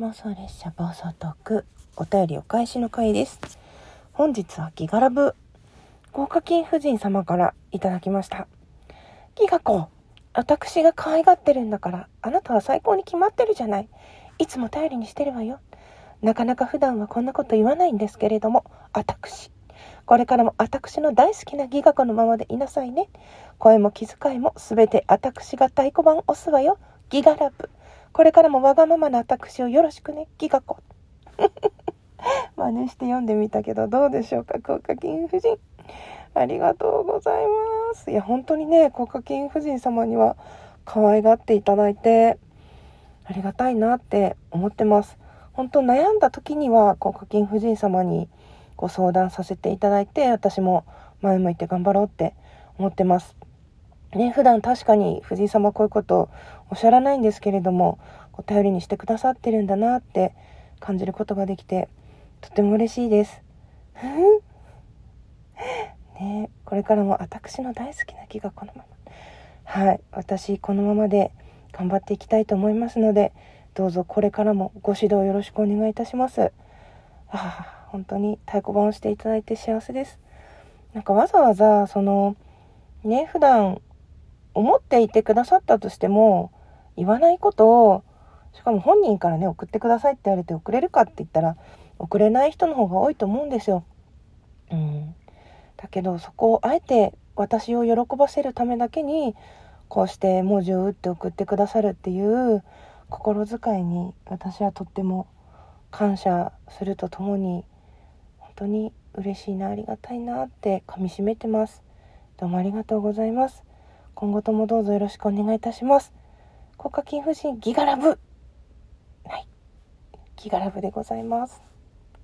妄想列車暴走トークお便りお返しの回です。本日はギガラブ豪華金夫人様からいただきました。ギガ子私が可愛がってるんだからあなたは最高に決まってるじゃない。いつも頼りにしてるわよ。なかなか普段はこんなこと言わないんですけれども私。これからも私の大好きなギガ子のままでいなさいね。声も気遣いも全て私が太鼓判押すわよ。ギガラブ。これからもわがままな私をよろしくね、ギガ子。真似して読んでみたけど、どうでしょうか、効果金夫人。ありがとうございます。いや、本当にね、効果金夫人様には可愛がっていただいて、ありがたいなって思ってます。本当悩んだ時には、効果金夫人様にご相談させていただいて、私も前向いて頑張ろうって思ってます。ね、普段確かに藤井様こういうことおっしゃらないんですけれども、こう頼りにしてくださってるんだなって感じることができて、とても嬉しいです。ね、これからも私の大好きな木がこのまま。はい、私このままで頑張っていきたいと思いますので、どうぞこれからもご指導よろしくお願いいたします。あ、本当に太鼓判をしていただいて幸せです。なんかわざわざそのね普段思っていてくださったとしても、言わないことを、しかも本人からね、送ってくださいって言われて送れるかって言ったら、送れない人の方が多いと思うんですよ。うん。だけど、そこをあえて私を喜ばせるためだけに、こうして文字を打って送ってくださるっていう心遣いに私はとっても感謝するとともに本当に嬉しいなありがたいなってかみしめてますどうもありがとうございます今後ともどうぞよろしくお願いいたします。国家金夫人ギガラブはい。ギガラブでございます。